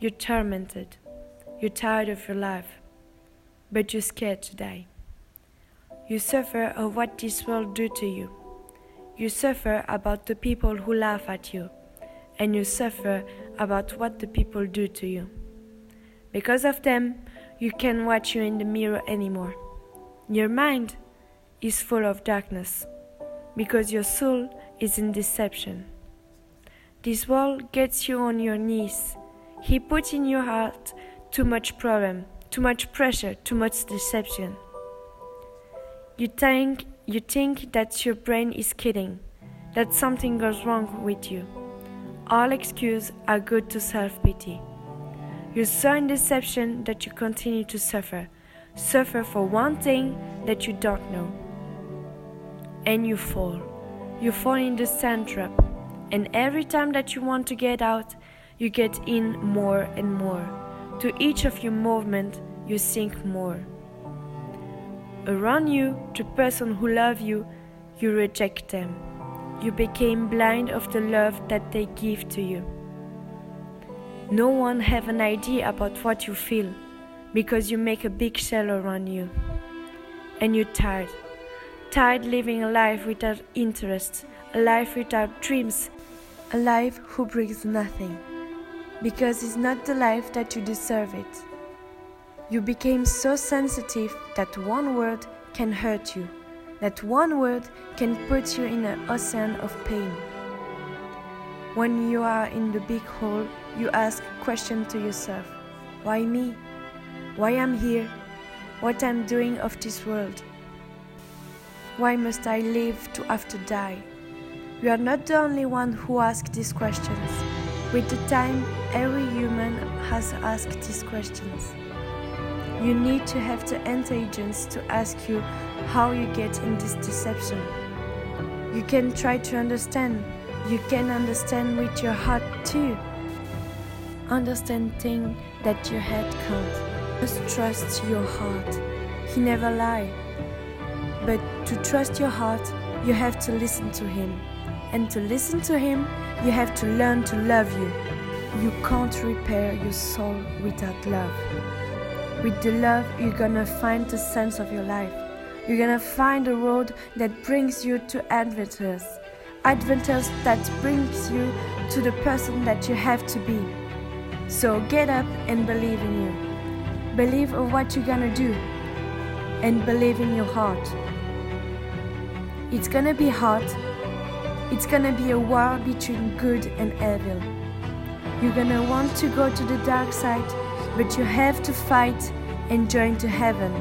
You're tormented. You're tired of your life. But you're scared to die. You suffer of what this world do to you. You suffer about the people who laugh at you. And you suffer about what the people do to you. Because of them, you can't watch you in the mirror anymore. Your mind is full of darkness because your soul is in deception. This world gets you on your knees. He puts in your heart too much problem, too much pressure, too much deception. You think you think that your brain is kidding, that something goes wrong with you. All excuses are good to self-pity. You're so in deception that you continue to suffer. Suffer for one thing that you don't know. And you fall. You fall in the sand trap. And every time that you want to get out, you get in more and more. To each of your movement, you sink more. Around you, the person who love you, you reject them. You became blind of the love that they give to you. No one have an idea about what you feel because you make a big shell around you. And you're tired. Tired living a life without interest, a life without dreams, a life who brings nothing. Because it's not the life that you deserve it. You became so sensitive that one word can hurt you, that one word can put you in an ocean of pain. When you are in the big hole, you ask question to yourself. Why me? Why I'm here? What I'm doing of this world? Why must I live to have to die? You are not the only one who asks these questions. With the time, every human has asked these questions. You need to have the intelligence to ask you how you get in this deception. You can try to understand. You can understand with your heart too. Understand things that your head can't. Just trust your heart. He never lie. But to trust your heart, you have to listen to him. And to listen to him, you have to learn to love you. You can't repair your soul without love. With the love, you're gonna find the sense of your life. You're gonna find a road that brings you to adventures. Adventures that brings you to the person that you have to be. So get up and believe in you. Believe of what you're gonna do. And believe in your heart. It's gonna be hard. It's gonna be a war between good and evil. You're gonna want to go to the dark side, but you have to fight and join to heaven.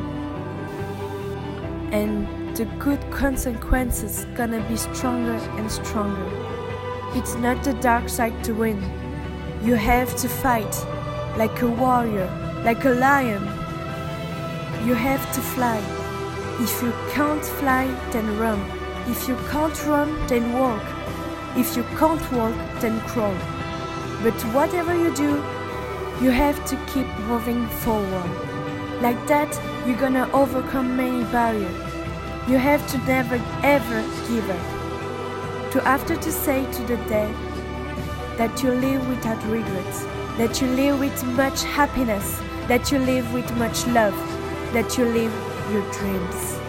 And the good consequences gonna be stronger and stronger. It's not the dark side to win. You have to fight like a warrior, like a lion. You have to fly. If you can't fly, then run. If you can't run, then walk. If you can't walk, then crawl. But whatever you do, you have to keep moving forward. Like that, you're gonna overcome many barriers. You have to never ever give up. To after to say to the dead that you live without regrets, that you live with much happiness, that you live with much love, that you live your dreams.